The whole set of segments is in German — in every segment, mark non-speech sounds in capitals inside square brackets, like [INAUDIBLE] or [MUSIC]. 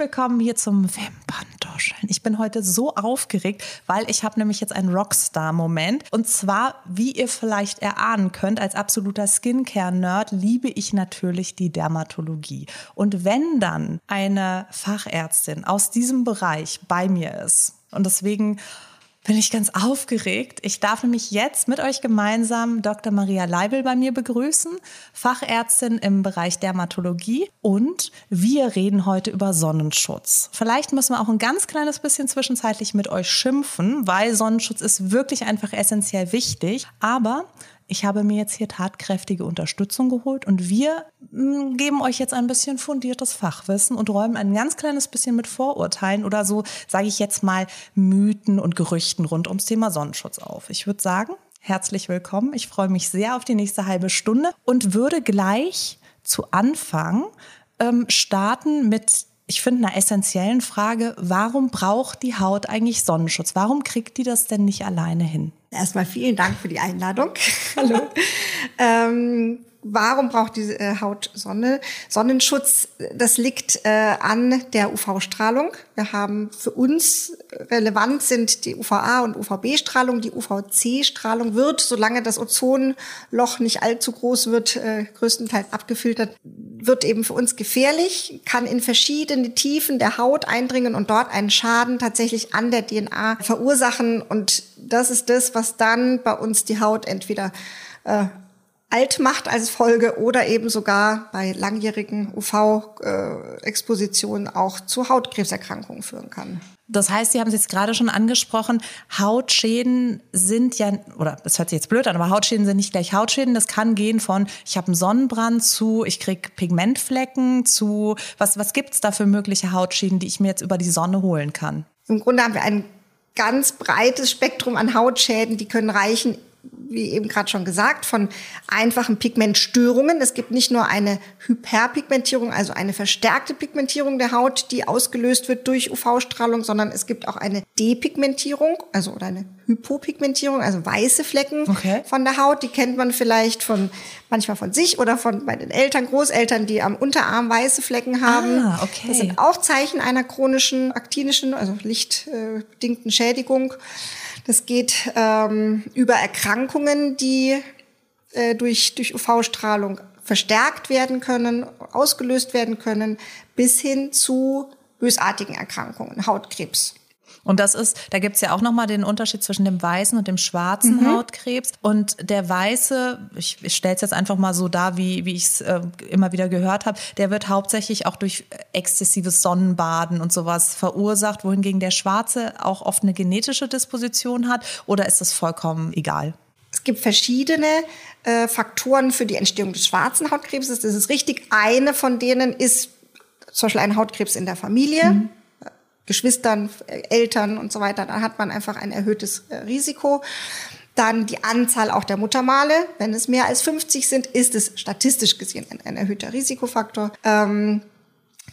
Willkommen hier zum Wimperntuscheln. Ich bin heute so aufgeregt, weil ich habe nämlich jetzt einen Rockstar-Moment. Und zwar, wie ihr vielleicht erahnen könnt, als absoluter Skincare-Nerd liebe ich natürlich die Dermatologie. Und wenn dann eine Fachärztin aus diesem Bereich bei mir ist und deswegen bin ich ganz aufgeregt. Ich darf nämlich jetzt mit euch gemeinsam Dr. Maria Leibel bei mir begrüßen, Fachärztin im Bereich Dermatologie und wir reden heute über Sonnenschutz. Vielleicht müssen wir auch ein ganz kleines bisschen zwischenzeitlich mit euch schimpfen, weil Sonnenschutz ist wirklich einfach essentiell wichtig, aber ich habe mir jetzt hier tatkräftige Unterstützung geholt und wir mm, geben euch jetzt ein bisschen fundiertes Fachwissen und räumen ein ganz kleines bisschen mit Vorurteilen oder so, sage ich jetzt mal, Mythen und Gerüchten rund ums Thema Sonnenschutz auf. Ich würde sagen, herzlich willkommen. Ich freue mich sehr auf die nächste halbe Stunde und würde gleich zu Anfang ähm, starten mit ich finde, einer essentiellen Frage, warum braucht die Haut eigentlich Sonnenschutz? Warum kriegt die das denn nicht alleine hin? Erstmal vielen Dank für die Einladung. Hallo. [LAUGHS] [LAUGHS] ähm, warum braucht die äh, Haut Sonne? Sonnenschutz, das liegt äh, an der UV-Strahlung. Wir haben für uns relevant sind die UVA und UVB-Strahlung. Die UVC-Strahlung wird, solange das Ozonloch nicht allzu groß wird, äh, größtenteils abgefiltert, wird eben für uns gefährlich, kann in verschiedene Tiefen der Haut eindringen und dort einen Schaden tatsächlich an der DNA verursachen. Und das ist das, was dann bei uns die Haut entweder äh, alt macht als Folge oder eben sogar bei langjährigen UV-Expositionen auch zu Hautkrebserkrankungen führen kann. Das heißt, Sie haben es jetzt gerade schon angesprochen, Hautschäden sind ja, oder es hört sich jetzt blöd an, aber Hautschäden sind nicht gleich Hautschäden. Das kann gehen von, ich habe einen Sonnenbrand zu, ich krieg Pigmentflecken zu, was, was gibt's da für mögliche Hautschäden, die ich mir jetzt über die Sonne holen kann? Im Grunde haben wir ein ganz breites Spektrum an Hautschäden, die können reichen wie eben gerade schon gesagt, von einfachen Pigmentstörungen. Es gibt nicht nur eine Hyperpigmentierung, also eine verstärkte Pigmentierung der Haut, die ausgelöst wird durch UV-Strahlung, sondern es gibt auch eine Depigmentierung, also oder eine Hypopigmentierung, also weiße Flecken okay. von der Haut. Die kennt man vielleicht von manchmal von sich oder von bei den Eltern, Großeltern, die am Unterarm weiße Flecken haben. Ah, okay. Das sind auch Zeichen einer chronischen, aktinischen, also lichtbedingten Schädigung. Das geht ähm, über Erkrankungen, die äh, durch, durch UV-Strahlung verstärkt werden können, ausgelöst werden können, bis hin zu bösartigen Erkrankungen, Hautkrebs. Und das ist, da gibt's ja auch nochmal den Unterschied zwischen dem weißen und dem schwarzen mhm. Hautkrebs. Und der weiße, ich, ich stelle es jetzt einfach mal so dar, wie, wie ich es äh, immer wieder gehört habe, der wird hauptsächlich auch durch exzessives Sonnenbaden und sowas verursacht, wohingegen der schwarze auch oft eine genetische Disposition hat. Oder ist das vollkommen egal? Es gibt verschiedene äh, Faktoren für die Entstehung des schwarzen Hautkrebses. Das ist richtig. Eine von denen ist zum Beispiel ein Hautkrebs in der Familie. Mhm. Geschwistern, Eltern und so weiter, dann hat man einfach ein erhöhtes äh, Risiko. Dann die Anzahl auch der Muttermale. Wenn es mehr als 50 sind, ist es statistisch gesehen ein, ein erhöhter Risikofaktor. Ähm,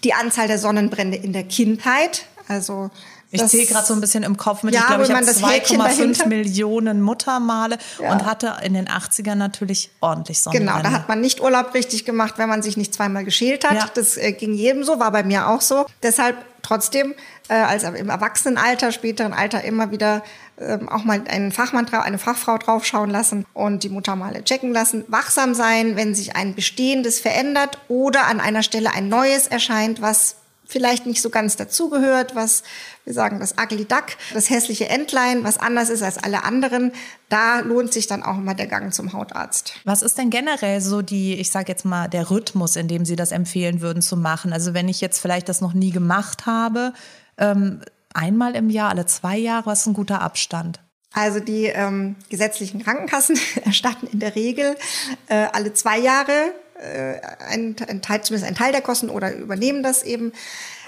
die Anzahl der Sonnenbrände in der Kindheit. Also ich zähle gerade so ein bisschen im Kopf mit, ja, ich glaube, ich habe 2,5 Millionen Muttermale ja. und hatte in den 80ern natürlich ordentlich Sonnenbrände. Genau, da hat man nicht Urlaub richtig gemacht, wenn man sich nicht zweimal geschält hat. Ja. Das äh, ging jedem so, war bei mir auch so. Deshalb trotzdem äh, als im Erwachsenenalter, späteren Alter immer wieder ähm, auch mal einen Fachmann, eine Fachfrau draufschauen lassen und die Mutter mal checken lassen. Wachsam sein, wenn sich ein bestehendes verändert oder an einer Stelle ein neues erscheint, was vielleicht nicht so ganz dazugehört, was wir sagen das Ugly Duck, das hässliche Entlein, was anders ist als alle anderen, da lohnt sich dann auch mal der Gang zum Hautarzt. Was ist denn generell so die, ich sage jetzt mal, der Rhythmus, in dem Sie das empfehlen würden zu machen? Also wenn ich jetzt vielleicht das noch nie gemacht habe, ähm, einmal im Jahr, alle zwei Jahre, was ist ein guter Abstand? Also die ähm, gesetzlichen Krankenkassen [LAUGHS] erstatten in der Regel äh, alle zwei Jahre äh, ein, ein Teil, zumindest ein Teil der Kosten oder übernehmen das eben.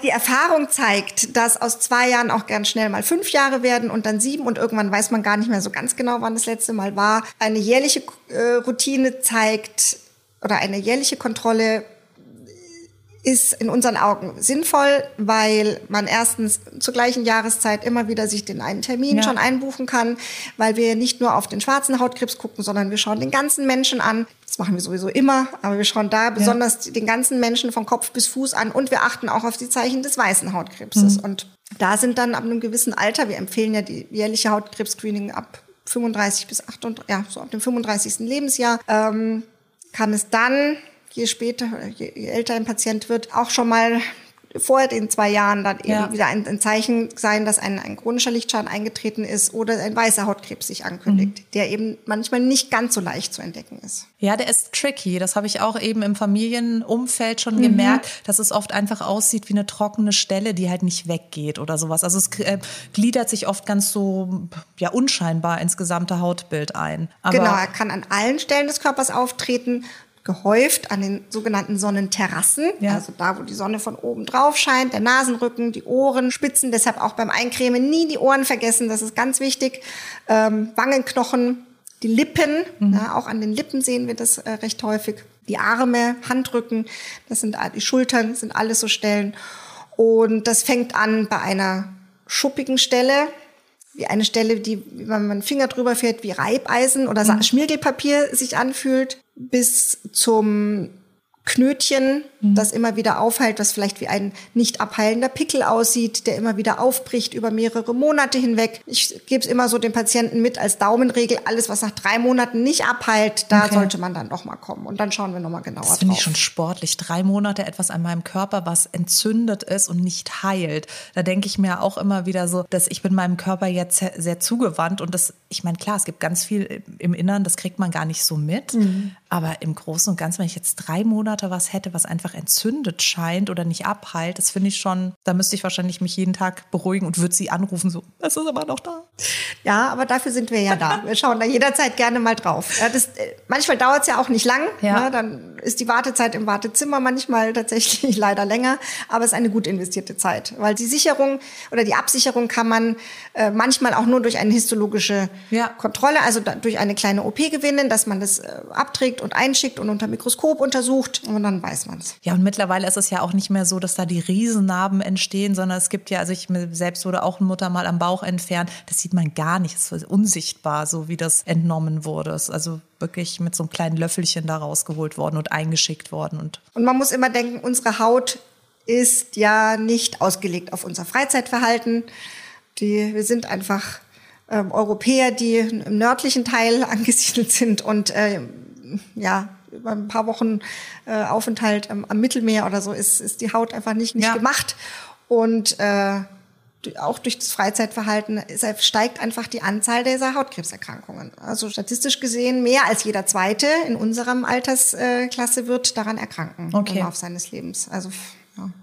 Die Erfahrung zeigt, dass aus zwei Jahren auch gern schnell mal fünf Jahre werden und dann sieben und irgendwann weiß man gar nicht mehr so ganz genau, wann das letzte Mal war. Eine jährliche äh, Routine zeigt oder eine jährliche Kontrolle ist in unseren Augen sinnvoll, weil man erstens zur gleichen Jahreszeit immer wieder sich den einen Termin ja. schon einbuchen kann, weil wir nicht nur auf den schwarzen Hautkrebs gucken, sondern wir schauen den ganzen Menschen an. Das machen wir sowieso immer, aber wir schauen da besonders ja. den ganzen Menschen von Kopf bis Fuß an und wir achten auch auf die Zeichen des weißen Hautkrebses. Mhm. Und da sind dann ab einem gewissen Alter, wir empfehlen ja die jährliche Hautkrebs-Screening ab 35 bis 38, ja, so ab dem 35. Lebensjahr, ähm, kann es dann je später, je, je älter ein Patient wird, auch schon mal vor den zwei Jahren dann eben ja. wieder ein, ein, Zeichen sein, dass ein, ein chronischer Lichtschaden eingetreten ist oder ein weißer Hautkrebs sich ankündigt, mhm. der eben manchmal nicht ganz so leicht zu entdecken ist. Ja, der ist tricky. Das habe ich auch eben im Familienumfeld schon mhm. gemerkt, dass es oft einfach aussieht wie eine trockene Stelle, die halt nicht weggeht oder sowas. Also es äh, gliedert sich oft ganz so ja unscheinbar ins gesamte Hautbild ein. Aber genau, er kann an allen Stellen des Körpers auftreten gehäuft an den sogenannten Sonnenterrassen, ja. also da, wo die Sonne von oben drauf scheint, der Nasenrücken, die Ohren, Spitzen, deshalb auch beim Eincremen nie die Ohren vergessen, das ist ganz wichtig, ähm, Wangenknochen, die Lippen, mhm. ja, auch an den Lippen sehen wir das äh, recht häufig, die Arme, Handrücken, das sind die Schultern, sind alles so Stellen. Und das fängt an bei einer schuppigen Stelle, wie eine Stelle, die, wenn man einen Finger drüber fährt, wie Reibeisen oder mhm. Schmirgelpapier sich anfühlt, bis zum Knötchen, mhm. das immer wieder aufheilt, was vielleicht wie ein nicht abheilender Pickel aussieht, der immer wieder aufbricht über mehrere Monate hinweg. Ich gebe es immer so den Patienten mit als Daumenregel, alles, was nach drei Monaten nicht abheilt, da okay. sollte man dann noch mal kommen. Und dann schauen wir noch mal genauer das finde ich schon sportlich. Drei Monate etwas an meinem Körper, was entzündet ist und nicht heilt. Da denke ich mir auch immer wieder so, dass ich bin meinem Körper jetzt sehr, sehr zugewandt und das, ich meine, klar, es gibt ganz viel im Innern, das kriegt man gar nicht so mit. Mhm. Aber im Großen und Ganzen, wenn ich jetzt drei Monate was hätte, was einfach entzündet scheint oder nicht abheilt, das finde ich schon, da müsste ich wahrscheinlich mich jeden Tag beruhigen und würde sie anrufen, so, es ist aber noch da. Ja, aber dafür sind wir ja da. Wir schauen da jederzeit gerne mal drauf. Ja, das, äh, manchmal dauert es ja auch nicht lang. Ja. Ne? Dann ist die Wartezeit im Wartezimmer manchmal tatsächlich [LAUGHS] leider länger, aber es ist eine gut investierte Zeit. Weil die Sicherung oder die Absicherung kann man äh, manchmal auch nur durch eine histologische ja. Kontrolle, also da, durch eine kleine OP gewinnen, dass man das äh, abträgt und einschickt und unter Mikroskop untersucht und dann weiß man es. Ja, und mittlerweile ist es ja auch nicht mehr so, dass da die Riesennarben entstehen, sondern es gibt ja, also ich selbst wurde auch eine Mutter mal am Bauch entfernt, das sieht man gar nicht, es ist unsichtbar, so wie das entnommen wurde. Es ist also wirklich mit so einem kleinen Löffelchen da rausgeholt worden und eingeschickt worden. Und, und man muss immer denken, unsere Haut ist ja nicht ausgelegt auf unser Freizeitverhalten. Die, wir sind einfach ähm, Europäer, die im nördlichen Teil [LAUGHS] angesiedelt sind und äh, ja, über ein paar Wochen äh, Aufenthalt am, am, Mittelmeer oder so ist, ist die Haut einfach nicht, nicht ja. gemacht. Und äh, auch durch das Freizeitverhalten steigt einfach die Anzahl dieser Hautkrebserkrankungen. Also statistisch gesehen mehr als jeder zweite in unserem Altersklasse wird daran erkranken okay. im Laufe seines Lebens. Also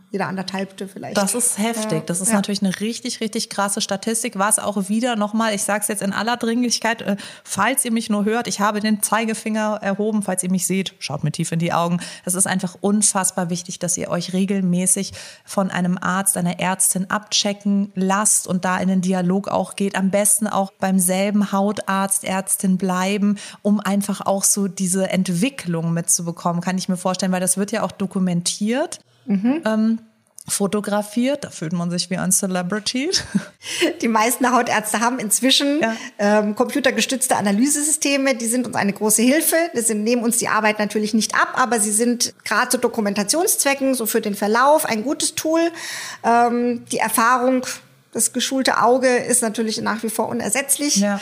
jeder anderthalbte vielleicht. Das ist heftig. Das ist ja. natürlich eine richtig, richtig krasse Statistik. Was auch wieder nochmal, ich sage es jetzt in aller Dringlichkeit, äh, falls ihr mich nur hört, ich habe den Zeigefinger erhoben, falls ihr mich seht, schaut mir tief in die Augen. Es ist einfach unfassbar wichtig, dass ihr euch regelmäßig von einem Arzt, einer Ärztin abchecken lasst und da in den Dialog auch geht. Am besten auch beim selben Hautarzt, Ärztin bleiben, um einfach auch so diese Entwicklung mitzubekommen, kann ich mir vorstellen, weil das wird ja auch dokumentiert. Mhm. Ähm, fotografiert. Da fühlt man sich wie ein Celebrity. [LAUGHS] Die meisten Hautärzte haben inzwischen ja. ähm, computergestützte Analysesysteme. Die sind uns eine große Hilfe. Die sind, nehmen uns die Arbeit natürlich nicht ab, aber sie sind gerade zu Dokumentationszwecken, so für den Verlauf, ein gutes Tool. Ähm, die Erfahrung das geschulte Auge ist natürlich nach wie vor unersetzlich. Ja.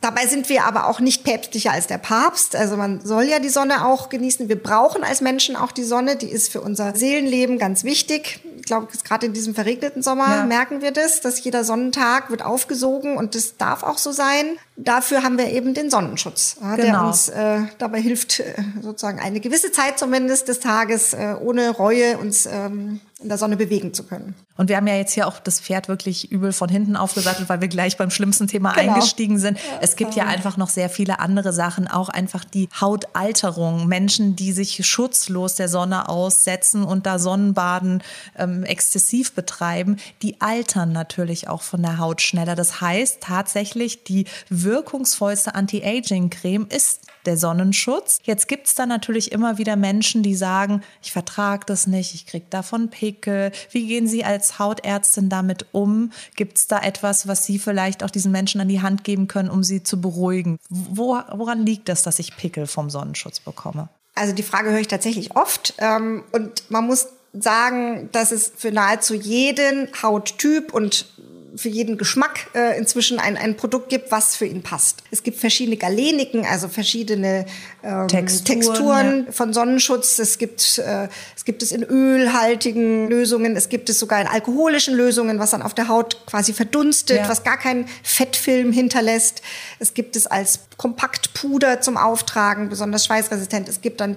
Dabei sind wir aber auch nicht päpstlicher als der Papst. Also man soll ja die Sonne auch genießen. Wir brauchen als Menschen auch die Sonne. Die ist für unser Seelenleben ganz wichtig. Ich glaube, gerade in diesem verregneten Sommer ja. merken wir das, dass jeder Sonnentag wird aufgesogen und das darf auch so sein. Dafür haben wir eben den Sonnenschutz, genau. der uns äh, dabei hilft, äh, sozusagen eine gewisse Zeit zumindest des Tages äh, ohne Reue uns ähm, in der Sonne bewegen zu können. Und wir haben ja jetzt hier auch das Pferd wirklich übel von hinten aufgesattelt, weil wir gleich beim schlimmsten Thema genau. eingestiegen sind. Ja, es gibt ja einfach noch sehr viele andere Sachen, auch einfach die Hautalterung. Menschen, die sich schutzlos der Sonne aussetzen und da Sonnenbaden ähm, exzessiv betreiben, die altern natürlich auch von der Haut schneller. Das heißt tatsächlich, die wirkungsvollste Anti-Aging-Creme ist der Sonnenschutz. Jetzt gibt es da natürlich immer wieder Menschen, die sagen, ich vertrage das nicht, ich kriege davon Pickel. Wie gehen Sie als Hautärztin damit um? Gibt es da etwas, was Sie vielleicht auch diesen Menschen an die Hand geben können, um sie zu beruhigen? Wo, woran liegt das, dass ich Pickel vom Sonnenschutz bekomme? Also die Frage höre ich tatsächlich oft. Ähm, und man muss sagen, dass es für nahezu jeden Hauttyp und für jeden Geschmack äh, inzwischen ein, ein Produkt gibt, was für ihn passt. Es gibt verschiedene Galeniken, also verschiedene ähm, Texturen, Texturen ja. von Sonnenschutz. Es gibt, äh, es gibt es in ölhaltigen Lösungen, es gibt es sogar in alkoholischen Lösungen, was dann auf der Haut quasi verdunstet, ja. was gar keinen Fettfilm hinterlässt. Es gibt es als Kompaktpuder zum Auftragen, besonders schweißresistent. Es gibt dann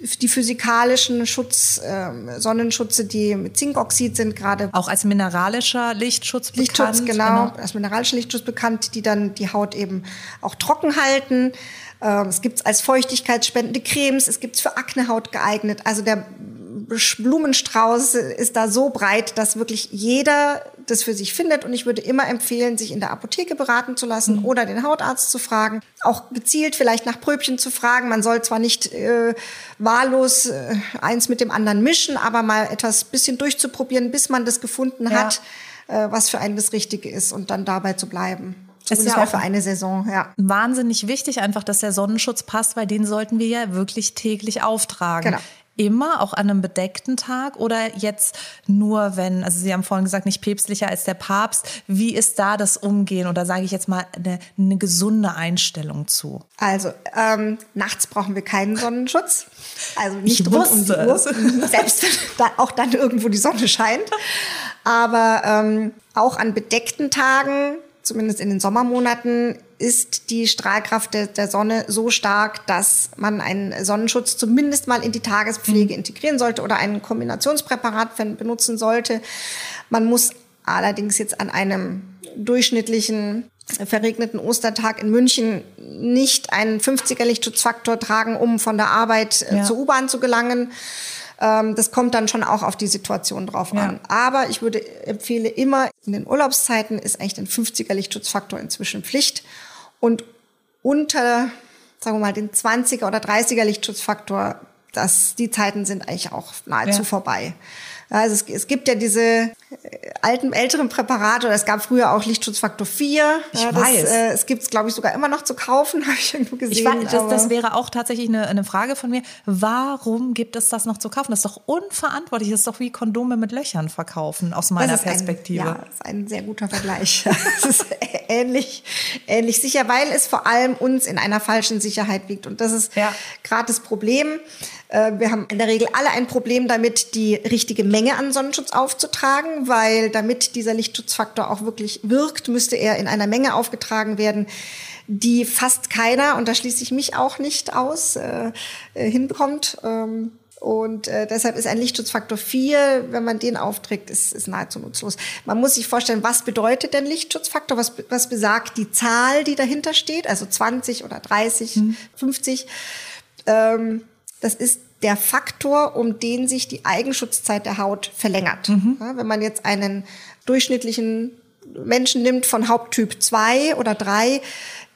die physikalischen Schutz, äh, Sonnenschutze, die mit Zinkoxid sind, gerade. Auch als mineralischer Lichtschutz bekannt. Lichtschutz, genau, genau, als mineralischer Lichtschutz bekannt, die dann die Haut eben auch trocken halten. Äh, es gibt als feuchtigkeitsspendende Cremes, es gibt für Aknehaut geeignet. Also der Blumenstrauß ist da so breit, dass wirklich jeder das für sich findet. Und ich würde immer empfehlen, sich in der Apotheke beraten zu lassen mhm. oder den Hautarzt zu fragen. Auch gezielt vielleicht nach Pröbchen zu fragen. Man soll zwar nicht äh, wahllos äh, eins mit dem anderen mischen, aber mal etwas bisschen durchzuprobieren, bis man das gefunden ja. hat, äh, was für einen das Richtige ist und dann dabei zu bleiben. Das ist ja auch für eine Saison, ja. Wahnsinnig wichtig einfach, dass der Sonnenschutz passt, weil den sollten wir ja wirklich täglich auftragen. Genau immer, auch an einem bedeckten Tag oder jetzt nur, wenn, also Sie haben vorhin gesagt, nicht päpstlicher als der Papst. Wie ist da das Umgehen oder sage ich jetzt mal eine, eine gesunde Einstellung zu? Also ähm, nachts brauchen wir keinen Sonnenschutz. Also nicht ich rund um die Uhr. Selbst wenn auch dann irgendwo die Sonne scheint. Aber ähm, auch an bedeckten Tagen zumindest in den Sommermonaten, ist die Strahlkraft der, der, Sonne so stark, dass man einen Sonnenschutz zumindest mal in die Tagespflege mhm. integrieren sollte oder ein Kombinationspräparat benutzen sollte. Man muss allerdings jetzt an einem durchschnittlichen verregneten Ostertag in München nicht einen 50er Lichtschutzfaktor tragen, um von der Arbeit äh, ja. zur U-Bahn zu gelangen ähm, das kommt dann schon auch auf die Situation drauf ja. an. Aber ich würde empfehle immer, in den Urlaubszeiten ist eigentlich ein 50er Lichtschutzfaktor inzwischen Pflicht. Und unter, sagen wir mal, den 20er oder 30er Lichtschutzfaktor, das, die Zeiten sind eigentlich auch nahezu ja. vorbei. Also es, es gibt ja diese äh, alten, älteren Präparate, oder es gab früher auch Lichtschutzfaktor 4. Ich ja, das, weiß. Äh, es gibt es, glaube ich, sogar immer noch zu kaufen, [LAUGHS] habe ich irgendwo gesehen. Ich weiß, das, das wäre auch tatsächlich eine, eine Frage von mir. Warum gibt es das noch zu kaufen? Das ist doch unverantwortlich. Das ist doch wie Kondome mit Löchern verkaufen, aus meiner Perspektive. Ein, ja, das ist ein sehr guter Vergleich. [LAUGHS] das ist ähnlich, ähnlich sicher, weil es vor allem uns in einer falschen Sicherheit wiegt. Und das ist ja. gerade das Problem. Äh, wir haben in der Regel alle ein Problem damit, die richtige Menge an Sonnenschutz aufzutragen, weil damit dieser Lichtschutzfaktor auch wirklich wirkt, müsste er in einer Menge aufgetragen werden, die fast keiner, und da schließe ich mich auch nicht aus, äh, äh hinbekommt. Ähm, und äh, deshalb ist ein Lichtschutzfaktor 4, wenn man den aufträgt, ist, ist nahezu nutzlos. Man muss sich vorstellen, was bedeutet denn Lichtschutzfaktor? Was, was besagt die Zahl, die dahinter steht? Also 20 oder 30, hm. 50. Ähm, das ist der Faktor, um den sich die Eigenschutzzeit der Haut verlängert. Mhm. Ja, wenn man jetzt einen durchschnittlichen Menschen nimmt von Haupttyp 2 oder 3,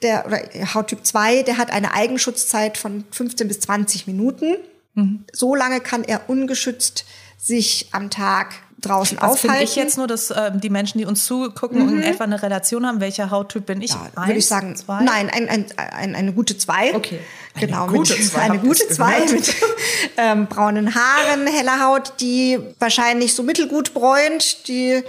der, oder Hauttyp 2, der hat eine Eigenschutzzeit von 15 bis 20 Minuten. Mhm. So lange kann er ungeschützt sich am Tag draußen Was aufhalten. Finde ich jetzt nur, dass äh, die Menschen, die uns zugucken mhm. und etwa eine Relation haben, welcher Hauttyp bin ich? Ja, würde ich sagen, zwei? nein, ein, ein, ein, eine gute zwei. Okay. Eine genau, gute [LAUGHS] mit, zwei. Eine gute zwei mit ähm, braunen Haaren, heller Haut, die wahrscheinlich so mittelgut bräunt, die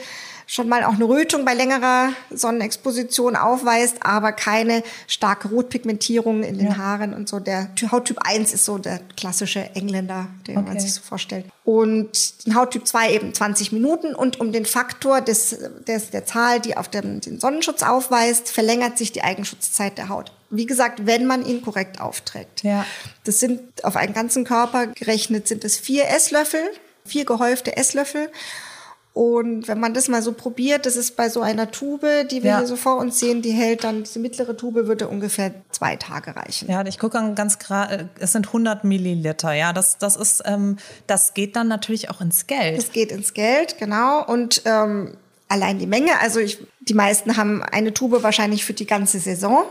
schon mal auch eine Rötung bei längerer Sonnenexposition aufweist, aber keine starke Rotpigmentierung in den ja. Haaren und so. Der Hauttyp 1 ist so der klassische Engländer, den okay. man sich so vorstellt. Und den Hauttyp 2 eben 20 Minuten und um den Faktor des, des, der Zahl, die auf dem, den Sonnenschutz aufweist, verlängert sich die Eigenschutzzeit der Haut. Wie gesagt, wenn man ihn korrekt aufträgt. Ja. Das sind auf einen ganzen Körper gerechnet, sind es vier Esslöffel vier gehäufte Esslöffel. Und wenn man das mal so probiert, das ist bei so einer Tube, die wir Ja. hier so vor uns sehen, die hält dann, diese mittlere Tube würde ungefähr zwei Tage reichen. Ja, ich gucke ganz gerade, es sind 100 Milliliter, ja, das, das ist, ähm, das geht dann natürlich auch ins Geld. Das geht ins Geld, genau. Und ähm, allein die Menge, also ich, die meisten haben eine Tube wahrscheinlich für die ganze Saison.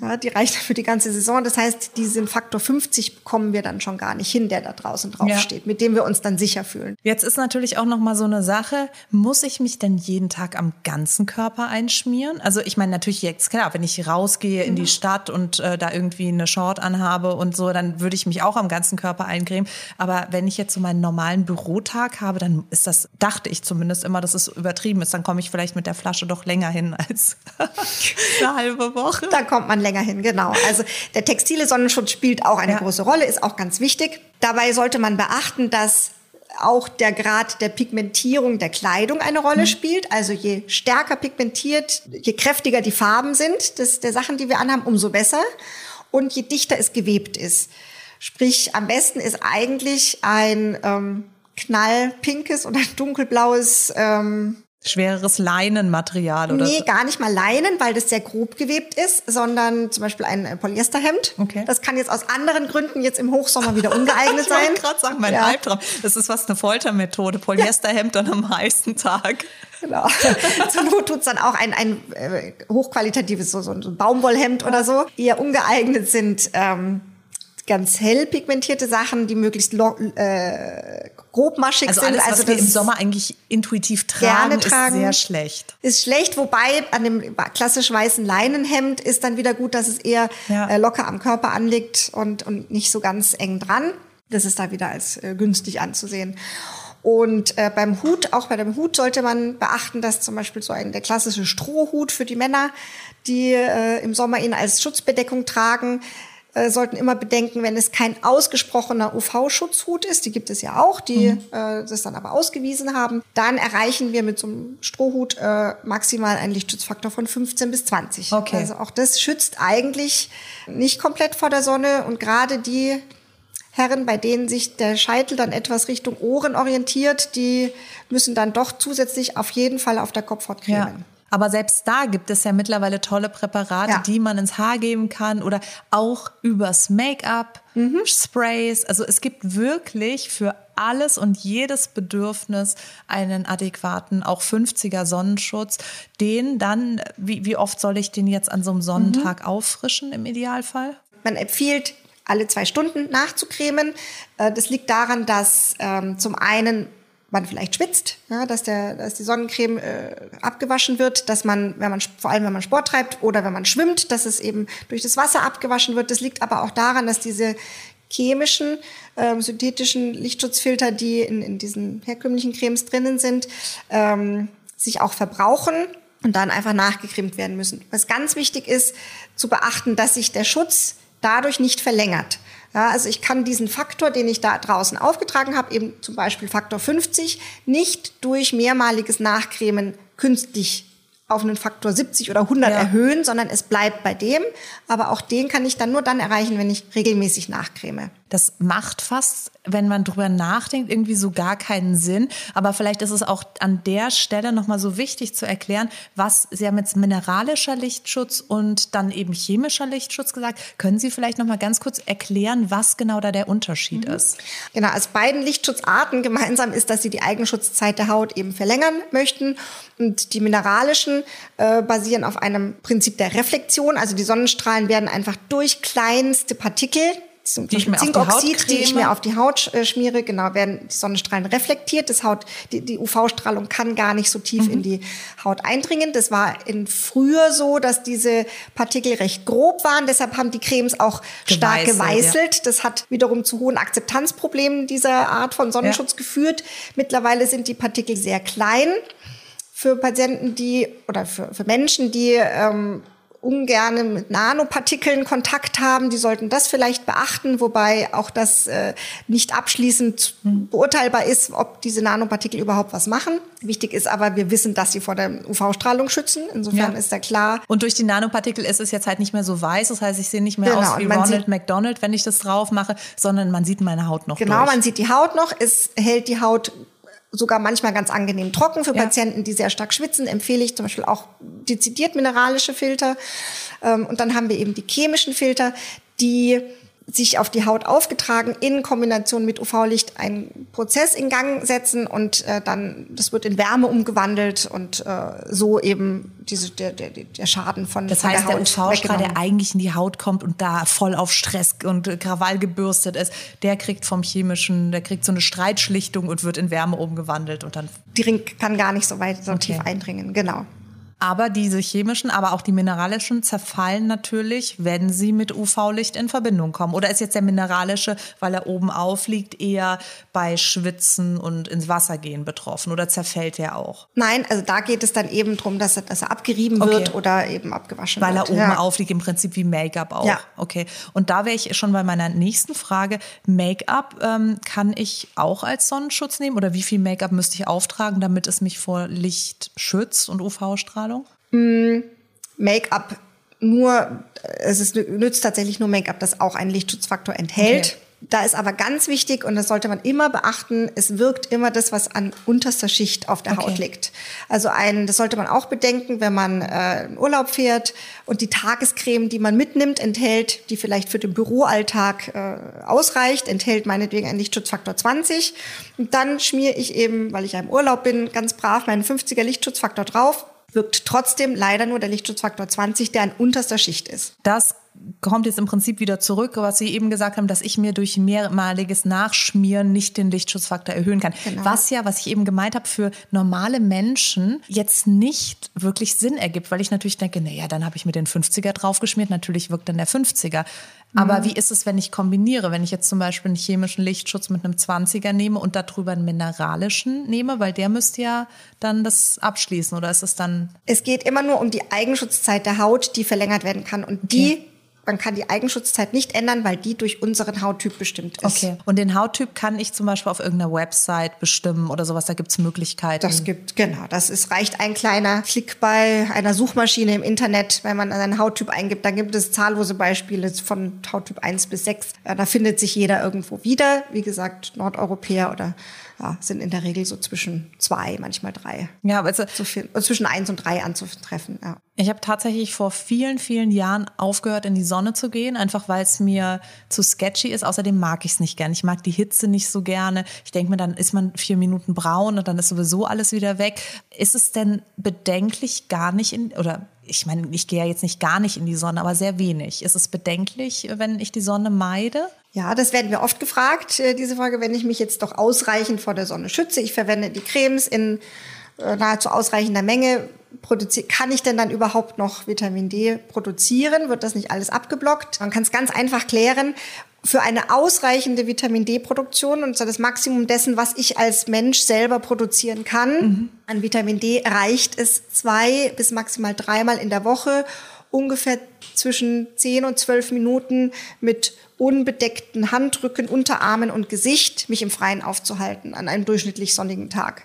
Ja, die reicht für die ganze Saison. Das heißt, diesen Faktor 50 bekommen wir dann schon gar nicht hin, der da draußen drauf Ja. steht, mit dem wir uns dann sicher fühlen. Jetzt ist natürlich auch noch mal so eine Sache, muss ich mich denn jeden Tag am ganzen Körper einschmieren? Also ich meine natürlich jetzt klar, wenn ich rausgehe in die Stadt und äh, da irgendwie eine Short anhabe und so, dann würde ich mich auch am ganzen Körper eincremen, aber wenn ich jetzt so meinen normalen Bürotag habe, dann ist das dachte ich zumindest immer, dass es übertrieben ist, dann komme ich vielleicht mit der Flasche doch länger hin als [LAUGHS] eine halbe Woche. Kommt man länger hin, genau. Also der textile Sonnenschutz spielt auch eine Ja. große Rolle, ist auch ganz wichtig. Dabei sollte man beachten, dass auch der Grad der Pigmentierung der Kleidung eine Rolle Mhm. spielt. Also je stärker pigmentiert, je kräftiger die Farben sind des, der Sachen, die wir anhaben, umso besser. Und je dichter es gewebt ist. Sprich, am besten ist eigentlich ein ähm, knallpinkes oder dunkelblaues ähm, Schwereres Leinenmaterial oder Nee, gar nicht mal Leinen, weil das sehr grob gewebt ist, sondern zum Beispiel ein äh, Polyesterhemd. Okay. Das kann jetzt aus anderen Gründen jetzt im Hochsommer wieder ungeeignet [LAUGHS] Ich sein. wollte gerade sagen, mein Ja. Albtraum. Das ist was eine Foltermethode. Polyesterhemd dann am heißen Tag. Genau. [LAUGHS] Zur Not tut's dann auch ein, ein äh, hochqualitatives, so, so ein Baumwollhemd oder so. Eher ungeeignet sind ähm, ganz hell pigmentierte Sachen, die möglichst äh, grobmaschig Also sind. alles, was wir im Sommer eigentlich intuitiv tragen, Gerne tragen. ist sehr schlecht. Ist schlecht, wobei an dem klassisch weißen Leinenhemd ist dann wieder gut, dass es eher Ja. äh, locker am Körper anliegt und, und nicht so ganz eng dran. Das ist da wieder als äh, günstig anzusehen. Und äh, beim Hut, auch bei dem Hut sollte man beachten, dass zum Beispiel so ein der klassische Strohhut für die Männer, die äh, im Sommer ihn als Schutzbedeckung tragen, äh, sollten immer bedenken, wenn es kein ausgesprochener UV-Schutzhut ist, die gibt es ja auch, die Mhm. äh, das dann aber ausgewiesen haben, dann erreichen wir mit so einem Strohhut äh, maximal einen Lichtschutzfaktor von 15 bis 20. Okay. Also auch das schützt eigentlich nicht komplett vor der Sonne und gerade die Herren, bei denen sich der Scheitel dann etwas Richtung Ohren orientiert, die müssen dann doch zusätzlich auf jeden Fall auf der Kopfhaut cremen. Aber selbst da gibt es ja mittlerweile tolle Präparate, Ja. die man ins Haar geben kann oder auch übers Make-up, Mhm. Sprays. Also es gibt wirklich für alles und jedes Bedürfnis einen adäquaten, auch 50er Sonnenschutz. Den dann, wie, wie oft soll ich den jetzt an so einem Sonnentag Mhm. auffrischen im Idealfall? Man empfiehlt, alle zwei Stunden nachzucremen. Äh, Das liegt daran, dass ähm, zum einen man vielleicht schwitzt, ja, dass, der, dass die Sonnencreme äh, abgewaschen wird, dass man, wenn man vor allem wenn man Sport treibt oder wenn man schwimmt, dass es eben durch das Wasser abgewaschen wird. Das liegt aber auch daran, dass diese chemischen, ähm, synthetischen Lichtschutzfilter, die in, in diesen herkömmlichen Cremes drinnen sind, ähm, sich auch verbrauchen und dann einfach nachgecremt werden müssen. Was ganz wichtig ist, zu beachten, dass sich der Schutz dadurch nicht verlängert. Ja, also ich kann diesen Faktor, den ich da draußen aufgetragen habe, eben zum Beispiel Faktor 50, nicht durch mehrmaliges Nachcremen künstlich auf einen Faktor 70 oder 100 Ja. erhöhen, sondern es bleibt bei dem. Aber auch den kann ich dann nur dann erreichen, wenn ich regelmäßig nachcreme. Das macht fast, wenn man drüber nachdenkt, irgendwie so gar keinen Sinn. Aber vielleicht ist es auch an der Stelle nochmal so wichtig zu erklären, was Sie haben jetzt mineralischer Lichtschutz und dann eben chemischer Lichtschutz gesagt. Können Sie vielleicht nochmal ganz kurz erklären, was genau da der Unterschied ist? Genau, als beiden Lichtschutzarten gemeinsam ist, dass sie die Eigenschutzzeit der Haut eben verlängern möchten. Und die mineralischen äh, basieren auf einem Prinzip der Reflexion. Also die Sonnenstrahlen werden einfach durch kleinste Partikel, Die ich mir auf die Zinkoxid, die ich mir auf die Haut äh, schmiere, genau, werden die Sonnenstrahlen reflektiert. Das Haut, die, die UV-Strahlung kann gar nicht so tief Mhm. in die Haut eindringen. Das war in früher so, dass diese Partikel recht grob waren. Deshalb haben die Cremes auch stark Geweißelt, ja. Das hat wiederum zu hohen Akzeptanzproblemen dieser Art von Sonnenschutz geführt. Mittlerweile sind die Partikel sehr klein für Patienten, die oder für, für Menschen, die ähm, ungerne mit Nanopartikeln Kontakt haben, die sollten das vielleicht beachten, wobei auch das äh, nicht abschließend beurteilbar ist, ob diese Nanopartikel überhaupt was machen. Wichtig ist aber, wir wissen, dass sie vor der UV-Strahlung schützen. Insofern ja. ist da klar. Und durch die Nanopartikel ist es jetzt halt nicht mehr so weiß. Das heißt, ich sehe nicht mehr genau. aus wie Ronald McDonald, wenn ich das drauf mache, sondern man sieht meine Haut noch. Genau, durch. man sieht die Haut noch. Es hält die Haut sogar manchmal ganz angenehm trocken. Für ja. Patienten, die sehr stark schwitzen, empfehle ich zum Beispiel auch dezidiert mineralische Filter. Ähm, und dann haben wir eben die chemischen Filter, die sich auf die Haut aufgetragen, in Kombination mit UV-Licht einen Prozess in Gang setzen und äh, dann, das wird in Wärme umgewandelt und äh, so eben diese, der, der, der Schaden von, das von heißt, der, der UV-Strahl, der eigentlich in die Haut kommt und da voll auf Stress und Krawall gebürstet ist, der kriegt vom chemischen, der kriegt so eine Streitschlichtung und wird in Wärme umgewandelt und dann. Die Ring kann gar nicht so weit so okay. tief eindringen, genau. Aber diese chemischen, aber auch die mineralischen zerfallen natürlich, wenn sie mit UV-Licht in Verbindung kommen. Oder ist jetzt der mineralische, weil er oben aufliegt, eher bei Schwitzen und ins Wasser gehen betroffen? Oder zerfällt er auch? Nein, also da geht es dann eben darum, dass er, dass er abgerieben okay. wird oder eben abgewaschen weil wird. Weil er oben ja. aufliegt, im Prinzip wie Make-up auch. Ja. Okay. Und da wäre ich schon bei meiner nächsten Frage. Make-up ähm, kann ich auch als Sonnenschutz nehmen? Oder wie viel Make-up müsste ich auftragen, damit es mich vor Licht schützt und UV-Strahlung? Mm, Make-up nur, es ist, nützt tatsächlich nur Make-up, das auch einen Lichtschutzfaktor enthält. Okay. Da ist aber ganz wichtig, und das sollte man immer beachten, es wirkt immer das, was an unterster Schicht auf der okay. Haut liegt. Also ein, das sollte man auch bedenken, wenn man äh, in Urlaub fährt und die Tagescreme, die man mitnimmt, enthält, die vielleicht für den Büroalltag äh, ausreicht, enthält meinetwegen einen Lichtschutzfaktor 20. Und dann schmiere ich eben, weil ich ja im Urlaub bin, ganz brav meinen 50er Lichtschutzfaktor drauf wirkt trotzdem leider nur der Lichtschutzfaktor 20, der an unterster Schicht ist. Das kommt jetzt im Prinzip wieder zurück, was Sie eben gesagt haben, dass ich mir durch mehrmaliges Nachschmieren nicht den Lichtschutzfaktor erhöhen kann. Genau. Was ja, was ich eben gemeint habe, für normale Menschen jetzt nicht wirklich Sinn ergibt, weil ich natürlich denke, naja, dann habe ich mir den 50er draufgeschmiert, natürlich wirkt dann der 50er. Aber mhm. wie ist es, wenn ich kombiniere? Wenn ich jetzt zum Beispiel einen chemischen Lichtschutz mit einem 20er nehme und darüber einen mineralischen nehme, weil der müsste ja dann das abschließen oder ist es dann? Es geht immer nur um die Eigenschutzzeit der Haut, die verlängert werden kann und die okay man kann die Eigenschutzzeit nicht ändern, weil die durch unseren Hauttyp bestimmt ist. Okay. Und den Hauttyp kann ich zum Beispiel auf irgendeiner Website bestimmen oder sowas. Da gibt es Möglichkeiten. Das gibt, genau. Das ist, reicht ein kleiner Klick bei einer Suchmaschine im Internet, wenn man einen Hauttyp eingibt. Da gibt es zahllose Beispiele von Hauttyp 1 bis 6. Da findet sich jeder irgendwo wieder. Wie gesagt, Nordeuropäer oder ja, sind in der Regel so zwischen zwei, manchmal drei. Ja, also so viel, zwischen eins und drei anzutreffen. Ja. Ich habe tatsächlich vor vielen, vielen Jahren aufgehört, in die Sonne zu gehen, einfach weil es mir zu sketchy ist. Außerdem mag ich es nicht gern. Ich mag die Hitze nicht so gerne. Ich denke mir, dann ist man vier Minuten braun und dann ist sowieso alles wieder weg. Ist es denn bedenklich gar nicht in, oder ich meine, ich gehe ja jetzt nicht gar nicht in die Sonne, aber sehr wenig. Ist es bedenklich, wenn ich die Sonne meide? Ja, das werden wir oft gefragt, äh, diese Frage, wenn ich mich jetzt doch ausreichend vor der Sonne schütze. Ich verwende die Cremes in nahezu ausreichender Menge. Kann ich denn dann überhaupt noch Vitamin D produzieren? Wird das nicht alles abgeblockt? Man kann es ganz einfach klären. Für eine ausreichende Vitamin D-Produktion, und zwar das Maximum dessen, was ich als Mensch selber produzieren kann, mhm. an Vitamin D reicht es zwei bis maximal dreimal in der Woche, ungefähr zwischen 10 und 12 Minuten mit unbedeckten Handrücken, Unterarmen und Gesicht mich im Freien aufzuhalten an einem durchschnittlich sonnigen Tag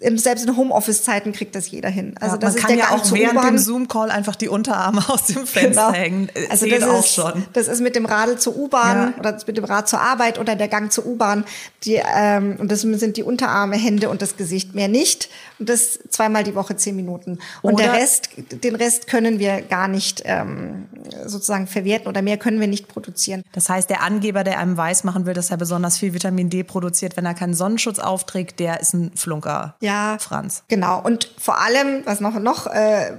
selbst in Homeoffice-Zeiten kriegt das jeder hin. Also ja, das ist kann ja auch während dem Zoom-Call einfach die Unterarme [LAUGHS] aus dem Fenster genau. hängen. Also das auch ist, schon. Das ist mit dem Radl zur U-Bahn ja. oder mit dem Rad zur Arbeit oder der Gang zur U-Bahn. Die ähm, und das sind die Unterarme, Hände und das Gesicht mehr nicht. Und das zweimal die Woche zehn Minuten. Und oder der Rest, den Rest können wir gar nicht ähm, sozusagen verwerten oder mehr können wir nicht produzieren. Das heißt, der Angeber, der einem weiß machen will, dass er besonders viel Vitamin D produziert, wenn er keinen Sonnenschutz aufträgt, der ist ein Flunker. Ja, ja, Franz. Genau. Und vor allem, was noch, noch äh,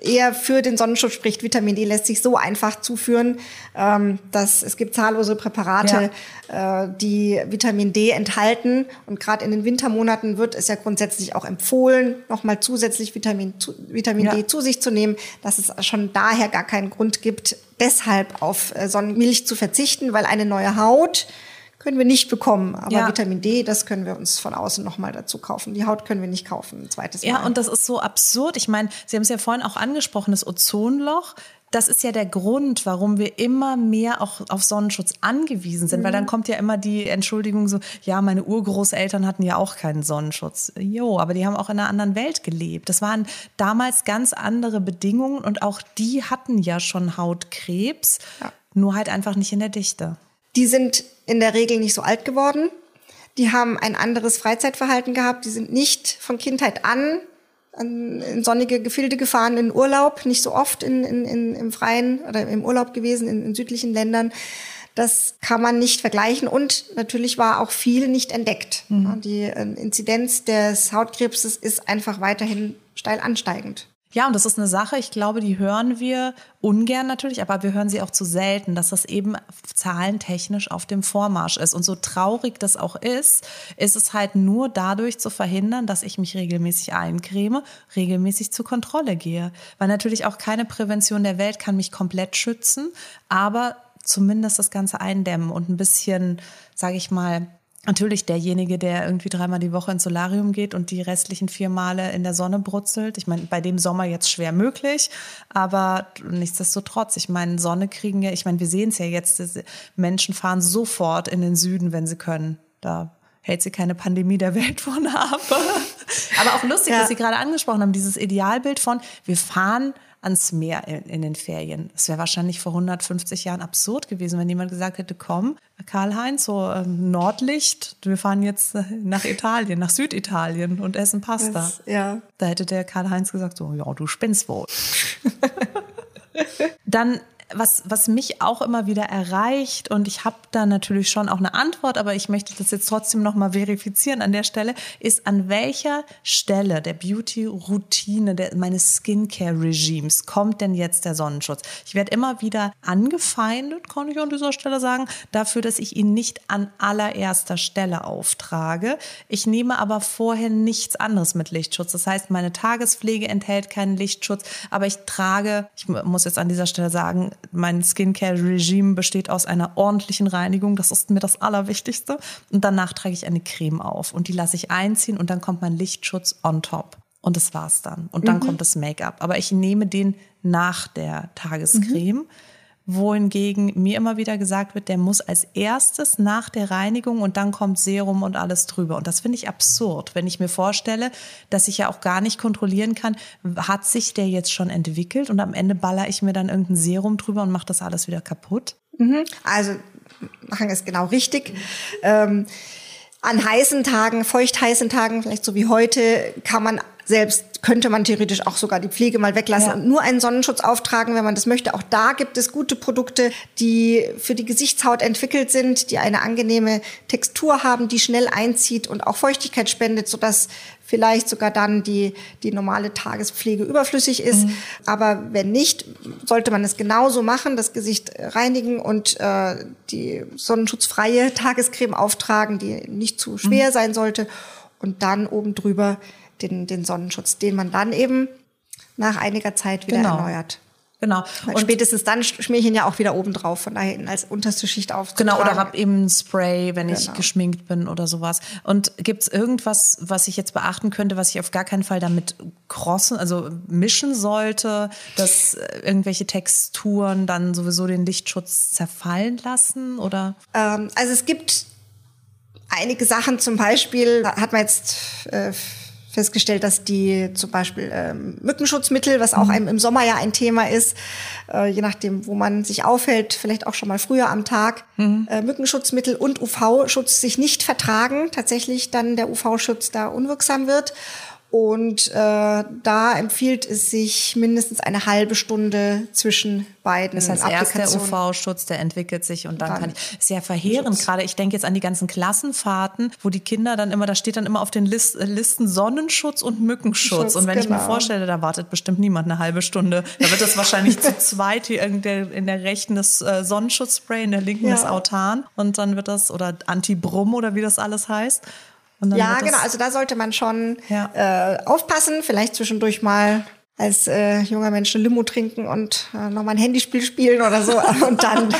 eher für den Sonnenschutz spricht, Vitamin D lässt sich so einfach zuführen, ähm, dass es gibt zahllose Präparate, ja. äh, die Vitamin D enthalten. Und gerade in den Wintermonaten wird es ja grundsätzlich auch empfohlen, nochmal zusätzlich Vitamin, zu, Vitamin ja. D zu sich zu nehmen, dass es schon daher gar keinen Grund gibt, deshalb auf äh, Sonnenmilch zu verzichten, weil eine neue Haut können wir nicht bekommen. Aber ja. Vitamin D, das können wir uns von außen nochmal dazu kaufen. Die Haut können wir nicht kaufen, ein zweites Mal. Ja, und das ist so absurd. Ich meine, Sie haben es ja vorhin auch angesprochen, das Ozonloch das ist ja der Grund, warum wir immer mehr auch auf Sonnenschutz angewiesen sind, mhm. weil dann kommt ja immer die Entschuldigung so, ja, meine Urgroßeltern hatten ja auch keinen Sonnenschutz. Jo, aber die haben auch in einer anderen Welt gelebt. Das waren damals ganz andere Bedingungen und auch die hatten ja schon Hautkrebs, ja. nur halt einfach nicht in der Dichte. Die sind in der Regel nicht so alt geworden. Die haben ein anderes Freizeitverhalten gehabt. Die sind nicht von Kindheit an in sonnige Gefilde gefahren, in Urlaub, nicht so oft in, in, in, im Freien oder im Urlaub gewesen in, in südlichen Ländern. Das kann man nicht vergleichen und natürlich war auch viel nicht entdeckt. Mhm. Die äh, Inzidenz des Hautkrebses ist einfach weiterhin steil ansteigend. Ja, und das ist eine Sache, ich glaube, die hören wir ungern natürlich, aber wir hören sie auch zu selten, dass das eben zahlentechnisch auf dem Vormarsch ist. Und so traurig das auch ist, ist es halt nur dadurch zu verhindern, dass ich mich regelmäßig eincreme, regelmäßig zur Kontrolle gehe. Weil natürlich auch keine Prävention der Welt kann mich komplett schützen, aber zumindest das Ganze eindämmen und ein bisschen, sage ich mal, Natürlich derjenige, der irgendwie dreimal die Woche ins Solarium geht und die restlichen vier Male in der Sonne brutzelt. Ich meine, bei dem Sommer jetzt schwer möglich, aber nichtsdestotrotz, ich meine, Sonne kriegen ja, ich meine, wir sehen es ja jetzt, Menschen fahren sofort in den Süden, wenn sie können. Da hält sie keine Pandemie der Welt von ab. [LAUGHS] aber auch lustig, ja. dass Sie gerade angesprochen haben, dieses Idealbild von, wir fahren ans Meer in, in den Ferien. Das wäre wahrscheinlich vor 150 Jahren absurd gewesen, wenn jemand gesagt hätte, komm, Karl-Heinz, so ähm, Nordlicht, wir fahren jetzt äh, nach Italien, nach Süditalien und essen Pasta. Das, ja. Da hätte der Karl-Heinz gesagt, so, ja, du spinnst wohl. [LAUGHS] Dann was, was mich auch immer wieder erreicht und ich habe da natürlich schon auch eine Antwort, aber ich möchte das jetzt trotzdem nochmal verifizieren an der Stelle, ist an welcher Stelle der Beauty-Routine meines Skincare-Regimes kommt denn jetzt der Sonnenschutz? Ich werde immer wieder angefeindet, kann ich an dieser Stelle sagen, dafür, dass ich ihn nicht an allererster Stelle auftrage. Ich nehme aber vorher nichts anderes mit Lichtschutz. Das heißt, meine Tagespflege enthält keinen Lichtschutz, aber ich trage, ich muss jetzt an dieser Stelle sagen, mein Skincare-Regime besteht aus einer ordentlichen Reinigung. Das ist mir das Allerwichtigste. Und danach trage ich eine Creme auf und die lasse ich einziehen und dann kommt mein Lichtschutz on top. Und das war's dann. Und dann mhm. kommt das Make-up. Aber ich nehme den nach der Tagescreme. Mhm wohingegen mir immer wieder gesagt wird, der muss als erstes nach der Reinigung und dann kommt Serum und alles drüber. Und das finde ich absurd, wenn ich mir vorstelle, dass ich ja auch gar nicht kontrollieren kann, hat sich der jetzt schon entwickelt und am Ende baller ich mir dann irgendein Serum drüber und mache das alles wieder kaputt. Mhm. Also machen es genau richtig. Ähm, an heißen Tagen, feucht heißen Tagen, vielleicht so wie heute, kann man selbst könnte man theoretisch auch sogar die Pflege mal weglassen ja. und nur einen Sonnenschutz auftragen, wenn man das möchte. Auch da gibt es gute Produkte, die für die Gesichtshaut entwickelt sind, die eine angenehme Textur haben, die schnell einzieht und auch Feuchtigkeit spendet, sodass vielleicht sogar dann die, die normale Tagespflege überflüssig ist. Mhm. Aber wenn nicht, sollte man es genauso machen, das Gesicht reinigen und äh, die sonnenschutzfreie Tagescreme auftragen, die nicht zu schwer mhm. sein sollte und dann oben drüber den, den Sonnenschutz, den man dann eben nach einiger Zeit wieder genau. erneuert. Genau. Weil und spätestens dann schmier ich ihn ja auch wieder oben drauf, von da hinten als unterste Schicht auf. Genau, oder hab eben ein Spray, wenn genau. ich geschminkt bin oder sowas. Und gibt's irgendwas, was ich jetzt beachten könnte, was ich auf gar keinen Fall damit crossen, also mischen sollte, dass irgendwelche Texturen dann sowieso den Lichtschutz zerfallen lassen? Oder? Ähm, also es gibt einige Sachen, zum Beispiel hat man jetzt äh, festgestellt, dass die zum Beispiel ähm, Mückenschutzmittel, was auch mhm. einem im Sommer ja ein Thema ist, äh, je nachdem, wo man sich aufhält, vielleicht auch schon mal früher am Tag, mhm. äh, Mückenschutzmittel und UV-Schutz sich nicht vertragen, tatsächlich dann der UV-Schutz da unwirksam wird. Und äh, da empfiehlt es sich mindestens eine halbe Stunde zwischen beiden Das heißt, erst der UV-Schutz, der entwickelt sich und dann, dann kann ich. Ist ja verheerend gerade. Ich denke jetzt an die ganzen Klassenfahrten, wo die Kinder dann immer, da steht dann immer auf den List, Listen Sonnenschutz und Mückenschutz. Schutz, und wenn genau. ich mir genau. vorstelle, da wartet bestimmt niemand eine halbe Stunde. Da wird das wahrscheinlich zu [LAUGHS] zweit hier in der, in der rechten das äh, Sonnenschutzspray, in der linken ja. das Autan. Und dann wird das, oder Anti-Brumm oder wie das alles heißt ja, genau. Also da sollte man schon ja. äh, aufpassen. Vielleicht zwischendurch mal als äh, junger Mensch eine Limo trinken und äh, nochmal ein Handyspiel spielen oder so. [LAUGHS] Und dann,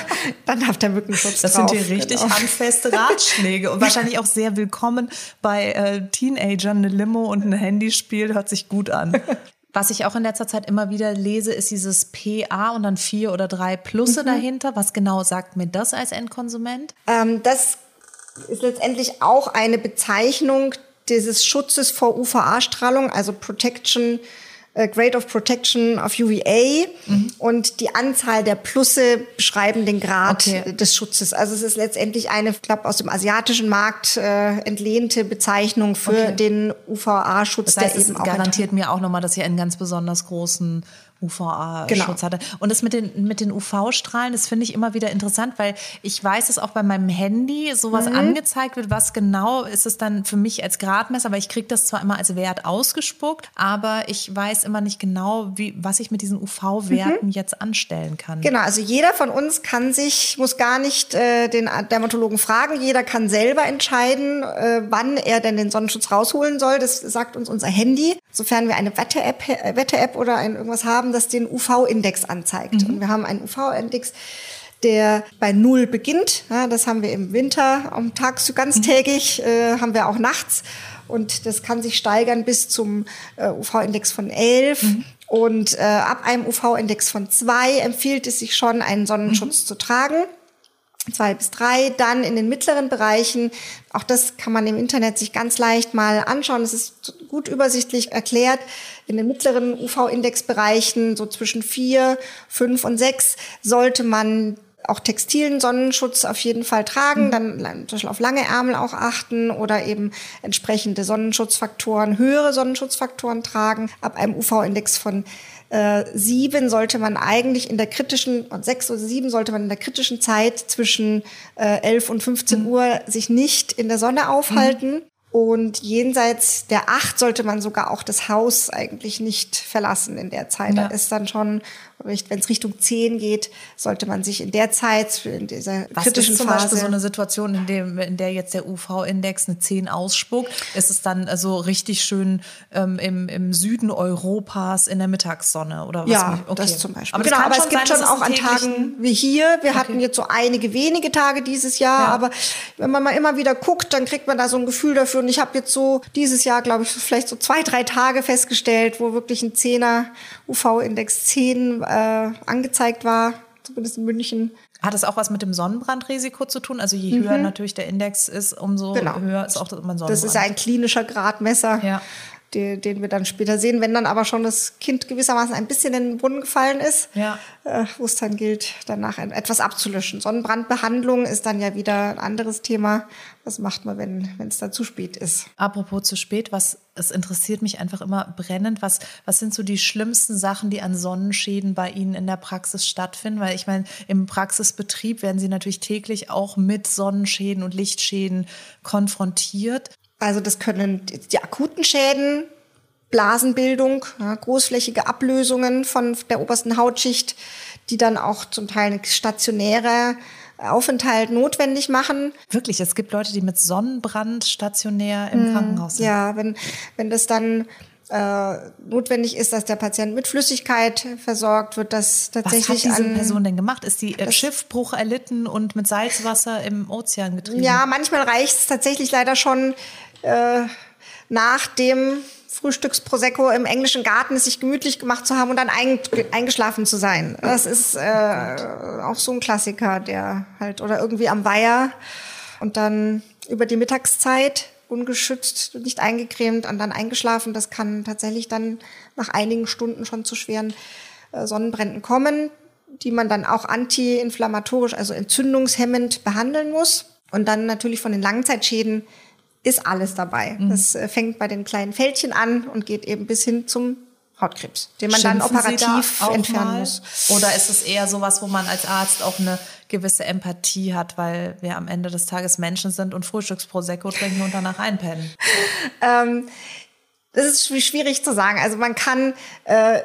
dann darf der Mückenschutz Das drauf. sind die richtig genau. handfeste Ratschläge. Und wahrscheinlich auch sehr willkommen bei äh, Teenagern. Eine Limo und ein Handyspiel hört sich gut an. Was ich auch in letzter Zeit immer wieder lese, ist dieses PA und dann vier oder drei Plusse mhm. dahinter. Was genau sagt mir das als Endkonsument? Ähm, das ist letztendlich auch eine Bezeichnung dieses Schutzes vor UVA-Strahlung, also Protection äh, Grade of Protection of UVA mhm. und die Anzahl der Plusse beschreiben den Grad okay. des Schutzes. Also es ist letztendlich eine, ich glaube, aus dem asiatischen Markt äh, entlehnte Bezeichnung für okay. den UVA-Schutz, das heißt, der eben auch garantiert mir auch nochmal, dass ihr einen ganz besonders großen UVA-Schutz genau. hatte. Und das mit den, mit den UV-Strahlen, das finde ich immer wieder interessant, weil ich weiß, dass auch bei meinem Handy sowas mhm. angezeigt wird. Was genau ist es dann für mich als Gradmesser? Weil ich kriege das zwar immer als Wert ausgespuckt, aber ich weiß immer nicht genau, wie, was ich mit diesen UV-Werten mhm. jetzt anstellen kann. Genau, also jeder von uns kann sich, muss gar nicht äh, den Dermatologen fragen. Jeder kann selber entscheiden, äh, wann er denn den Sonnenschutz rausholen soll. Das sagt uns unser Handy. Sofern wir eine Wetter-App äh, Wetter oder ein irgendwas haben, haben, das den UV-Index anzeigt. Mhm. Und wir haben einen UV-Index, der bei Null beginnt. Ja, das haben wir im Winter am Tag so ganztägig, mhm. äh, haben wir auch nachts. Und das kann sich steigern bis zum äh, UV-Index von 11. Mhm. Und äh, ab einem UV-Index von 2 empfiehlt es sich schon, einen Sonnenschutz mhm. zu tragen zwei bis drei. Dann in den mittleren Bereichen, auch das kann man im Internet sich ganz leicht mal anschauen. Es ist gut übersichtlich erklärt. In den mittleren UV-Indexbereichen, so zwischen vier, fünf und sechs, sollte man auch textilen Sonnenschutz auf jeden Fall tragen, mhm. dann zum Beispiel auf lange Ärmel auch achten oder eben entsprechende Sonnenschutzfaktoren, höhere Sonnenschutzfaktoren tragen. Ab einem UV-Index von äh, sieben sollte man eigentlich in der kritischen, und sechs oder sieben sollte man in der kritischen Zeit zwischen äh, 11 und 15 mhm. Uhr sich nicht in der Sonne aufhalten. Mhm. Und jenseits der acht sollte man sogar auch das Haus eigentlich nicht verlassen in der Zeit. Ja. Da ist dann schon wenn es Richtung 10 geht, sollte man sich in der Zeit, in dieser Was kritischen ist zum Phase Beispiel so eine Situation, in, dem, in der jetzt der UV-Index eine 10 ausspuckt? Ist es dann also richtig schön ähm, im, im Süden Europas in der Mittagssonne oder was? Ja, okay. das zum Beispiel. Aber genau, aber es gibt sein, schon auch an Tagen wie hier. Wir okay. hatten jetzt so einige wenige Tage dieses Jahr, ja. aber wenn man mal immer wieder guckt, dann kriegt man da so ein Gefühl dafür. Und ich habe jetzt so dieses Jahr, glaube ich, vielleicht so zwei, drei Tage festgestellt, wo wirklich ein 10er UV-Index 10 äh, angezeigt war, zumindest in München. Hat es auch was mit dem Sonnenbrandrisiko zu tun? Also je höher mhm. natürlich der Index ist, umso genau. höher ist auch mein Sonnenbrand. Das ist ein klinischer Gradmesser. Ja die, den wir dann später sehen, wenn dann aber schon das Kind gewissermaßen ein bisschen in den Brunnen gefallen ist, ja. äh, wo es dann gilt, danach etwas abzulöschen. Sonnenbrandbehandlung ist dann ja wieder ein anderes Thema. Was macht man, wenn wenn es dann zu spät ist? Apropos zu spät, was es interessiert mich einfach immer brennend. Was was sind so die schlimmsten Sachen, die an Sonnenschäden bei Ihnen in der Praxis stattfinden? Weil ich meine, im Praxisbetrieb werden Sie natürlich täglich auch mit Sonnenschäden und Lichtschäden konfrontiert. Also das können die akuten Schäden, Blasenbildung, ja, großflächige Ablösungen von der obersten Hautschicht, die dann auch zum Teil eine stationäre Aufenthalt notwendig machen. Wirklich, es gibt Leute, die mit Sonnenbrand stationär im hm, Krankenhaus sind. Ja, wenn, wenn das dann äh, notwendig ist, dass der Patient mit Flüssigkeit versorgt wird, dass tatsächlich Was hat diese an, Person denn gemacht? Ist die äh, Schiffbruch erlitten und mit Salzwasser im Ozean getrieben? Ja, manchmal reicht es tatsächlich leider schon äh, nach dem Frühstücksprosecco im englischen Garten sich gemütlich gemacht zu haben und dann eingeschlafen zu sein. Das ist äh, auch so ein Klassiker, der halt oder irgendwie am Weiher und dann über die Mittagszeit ungeschützt, nicht eingecremt und dann eingeschlafen. Das kann tatsächlich dann nach einigen Stunden schon zu schweren äh, Sonnenbränden kommen, die man dann auch antiinflammatorisch, also entzündungshemmend behandeln muss. Und dann natürlich von den Langzeitschäden ist alles dabei. Mhm. Das äh, fängt bei den kleinen Fältchen an und geht eben bis hin zum Hautkrebs, den man Schimpfen dann operativ da entfernen mal? muss. Oder ist es eher sowas, wo man als Arzt auch eine gewisse Empathie hat, weil wir am Ende des Tages Menschen sind und Frühstücksprosecco trinken und danach einpennen? [LAUGHS] ähm, das ist schwierig zu sagen. Also man kann äh,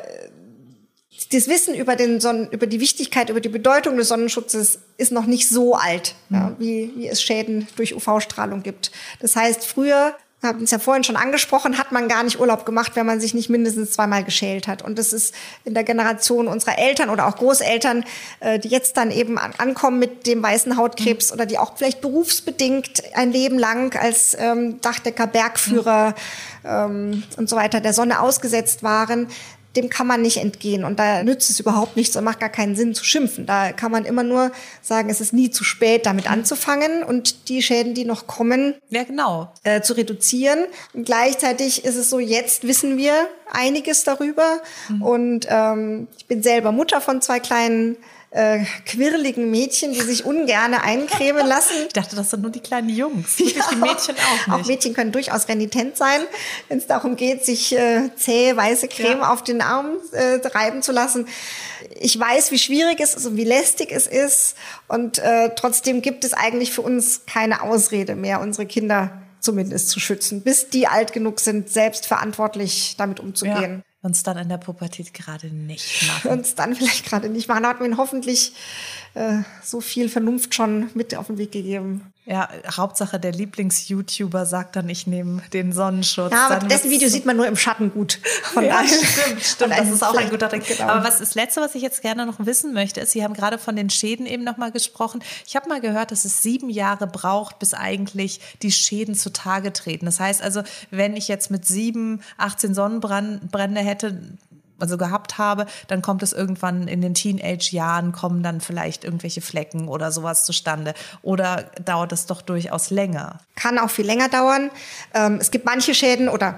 das Wissen über, den Sonnen, über die Wichtigkeit, über die Bedeutung des Sonnenschutzes ist noch nicht so alt, mhm. ja, wie, wie es Schäden durch UV-Strahlung gibt. Das heißt, früher haben es ja vorhin schon angesprochen, hat man gar nicht Urlaub gemacht, wenn man sich nicht mindestens zweimal geschält hat. Und das ist in der Generation unserer Eltern oder auch Großeltern, äh, die jetzt dann eben ankommen mit dem weißen Hautkrebs mhm. oder die auch vielleicht berufsbedingt ein Leben lang als ähm, Dachdecker, Bergführer mhm. ähm, und so weiter der Sonne ausgesetzt waren, dem kann man nicht entgehen. Und da nützt es überhaupt nichts und macht gar keinen Sinn zu schimpfen. Da kann man immer nur sagen, es ist nie zu spät, damit anzufangen und die Schäden, die noch kommen, ja, genau. äh, zu reduzieren. Und gleichzeitig ist es so, jetzt wissen wir einiges darüber. Mhm. Und ähm, ich bin selber Mutter von zwei kleinen äh, quirligen Mädchen, die sich ungerne eincremen lassen. Ich dachte, das sind nur die kleinen Jungs. [LAUGHS] Ja, die Mädchen auch nicht. Auch Mädchen können durchaus renitent sein, wenn es darum geht, sich äh, zähe weiße Creme ja. auf den Arm äh, reiben zu lassen. Ich weiß, wie schwierig es ist und wie lästig es ist. Und äh, trotzdem gibt es eigentlich für uns keine Ausrede mehr, unsere Kinder zumindest zu schützen, bis die alt genug sind, selbst verantwortlich damit umzugehen. Ja. Uns dann in der Pubertät gerade nicht machen. Uns dann vielleicht gerade nicht machen. Da hat man hoffentlich äh, so viel Vernunft schon mit auf den Weg gegeben. Ja, Hauptsache der Lieblings-YouTuber sagt dann, ich nehme den Sonnenschutz. Ja, aber dessen Video sieht man nur im Schatten gut. Von ja, stimmt, stimmt. Das ist auch ein guter Trick. Genau. Aber was das Letzte, was ich jetzt gerne noch wissen möchte, ist, Sie haben gerade von den Schäden eben nochmal gesprochen. Ich habe mal gehört, dass es sieben Jahre braucht, bis eigentlich die Schäden zutage treten. Das heißt also, wenn ich jetzt mit sieben, 18 Sonnenbrände hätte, also gehabt habe, dann kommt es irgendwann in den Teenage-Jahren, kommen dann vielleicht irgendwelche Flecken oder sowas zustande. Oder dauert es doch durchaus länger? Kann auch viel länger dauern. Ähm, es gibt manche Schäden oder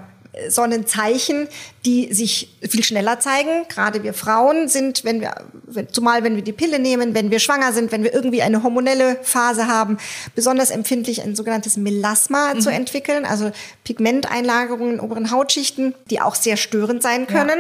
Sonnenzeichen, die sich viel schneller zeigen. Gerade wir Frauen sind, wenn wir, zumal wenn wir die Pille nehmen, wenn wir schwanger sind, wenn wir irgendwie eine hormonelle Phase haben, besonders empfindlich ein sogenanntes Melasma mhm. zu entwickeln, also Pigmenteinlagerungen in oberen Hautschichten, die auch sehr störend sein können.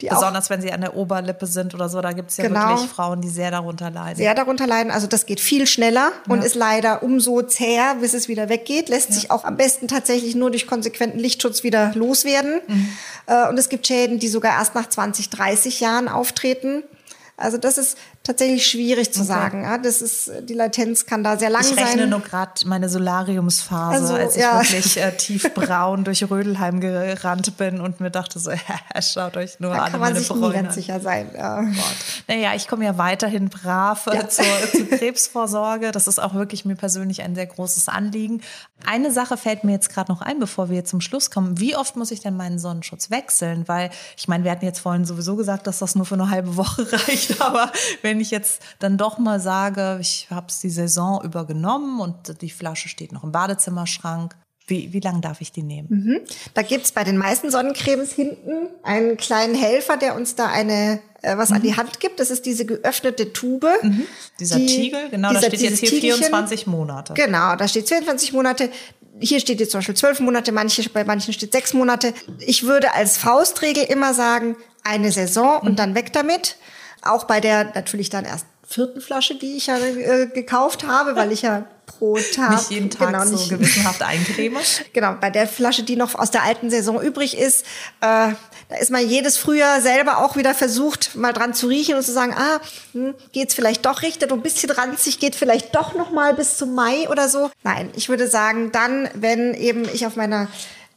Ja. Besonders wenn sie an der Oberlippe sind oder so, da gibt es ja genau, wirklich Frauen, die sehr darunter leiden. Sehr darunter leiden, also das geht viel schneller ja. und ist leider umso zäher, bis es wieder weggeht, lässt ja. sich auch am besten tatsächlich nur durch konsequenten Lichtschutz wieder loswerden. Mhm. Äh, und es gibt Schäden, die sogar erst nach 20, 30 Jahren auftreten. Also das ist tatsächlich schwierig zu okay. sagen. Ja, das ist, die Latenz kann da sehr lang sein. Ich rechne sein. nur gerade meine Solariumsphase, also, als ich ja. wirklich äh, tiefbraun [LAUGHS] durch Rödelheim gerannt bin und mir dachte so, [LAUGHS] schaut euch nur da an. kann man sich Bräune nie ganz sicher sein. Ja. Naja, ich komme ja weiterhin brav äh, ja. [LAUGHS] zur, zur Krebsvorsorge. Das ist auch wirklich mir persönlich ein sehr großes Anliegen. Eine Sache fällt mir jetzt gerade noch ein, bevor wir zum Schluss kommen. Wie oft muss ich denn meinen Sonnenschutz wechseln? Weil ich meine, wir hatten jetzt vorhin sowieso gesagt, dass das nur für eine halbe Woche reicht. Aber wenn wenn ich jetzt dann doch mal sage, ich habe es die Saison übergenommen und die Flasche steht noch im Badezimmerschrank, wie, wie lange darf ich die nehmen? Mhm. Da gibt's bei den meisten Sonnencremes hinten einen kleinen Helfer, der uns da eine äh, was mhm. an die Hand gibt. Das ist diese geöffnete Tube. Mhm. Dieser die, Tiegel, genau, dieser, da steht jetzt hier Tiegelchen. 24 Monate. Genau, da steht 24 Monate. Hier steht jetzt zum Beispiel zwölf Monate, manche, bei manchen steht sechs Monate. Ich würde als Faustregel immer sagen, eine Saison und mhm. dann weg damit. Auch bei der natürlich dann erst vierten Flasche, die ich ja äh, gekauft habe, weil ich ja pro [LAUGHS] Tag nicht jeden Tag genau, so gewissenhaft eincreme. [LAUGHS] genau, bei der Flasche, die noch aus der alten Saison übrig ist, äh, da ist man jedes Frühjahr selber auch wieder versucht, mal dran zu riechen und zu sagen, ah, hm, geht's vielleicht doch richtig und ein bisschen ranzig, geht vielleicht doch noch mal bis zum Mai oder so. Nein, ich würde sagen, dann, wenn eben ich auf meiner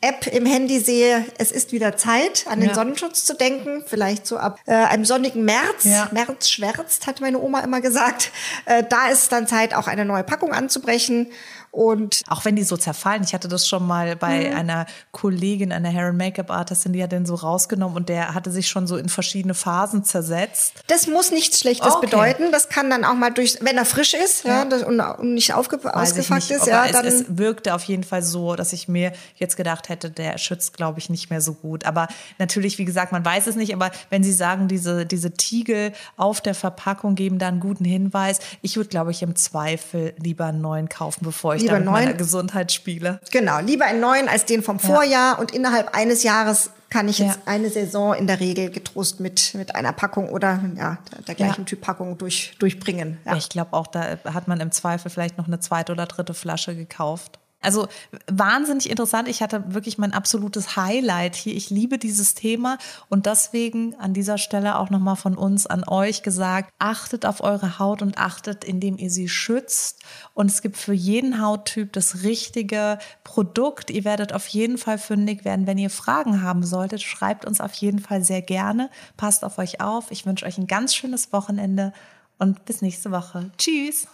App im Handy sehe, es ist wieder Zeit, an den ja. Sonnenschutz zu denken. Vielleicht so ab äh, einem sonnigen März. Ja. März schwärzt, hat meine Oma immer gesagt. Äh, da ist dann Zeit, auch eine neue Packung anzubrechen. Und auch wenn die so zerfallen, ich hatte das schon mal bei mhm. einer Kollegin, einer Hair and Make-up Artistin, die hat den so rausgenommen und der hatte sich schon so in verschiedene Phasen zersetzt. Das muss nichts Schlechtes okay. bedeuten. Das kann dann auch mal durch, wenn er frisch ist, ja, ja und, und, nicht aufge, ausgefackt ist, ja, es, dann es wirkte auf jeden Fall so, dass ich mir jetzt gedacht hätte, der schützt, glaube ich, nicht mehr so gut. Aber natürlich, wie gesagt, man weiß es nicht. Aber wenn Sie sagen, diese diese Tiegel auf der Verpackung geben da einen guten Hinweis, ich würde, glaube ich, im Zweifel lieber einen neuen kaufen, bevor ich lieber neuen. meiner Gesundheit spiele. Genau, lieber einen neuen als den vom Vorjahr. Ja. Und innerhalb eines Jahres kann ich jetzt ja. eine Saison in der Regel getrost mit, mit einer Packung oder ja, der gleichen ja. Typ Packung durch, durchbringen. Ja. Ich glaube auch, da hat man im Zweifel vielleicht noch eine zweite oder dritte Flasche gekauft. Also wahnsinnig interessant. Ich hatte wirklich mein absolutes Highlight hier. Ich liebe dieses Thema und deswegen an dieser Stelle auch nochmal von uns an euch gesagt, achtet auf eure Haut und achtet, indem ihr sie schützt. Und es gibt für jeden Hauttyp das richtige Produkt. Ihr werdet auf jeden Fall fündig werden. Wenn ihr Fragen haben solltet, schreibt uns auf jeden Fall sehr gerne. Passt auf euch auf. Ich wünsche euch ein ganz schönes Wochenende und bis nächste Woche. Tschüss.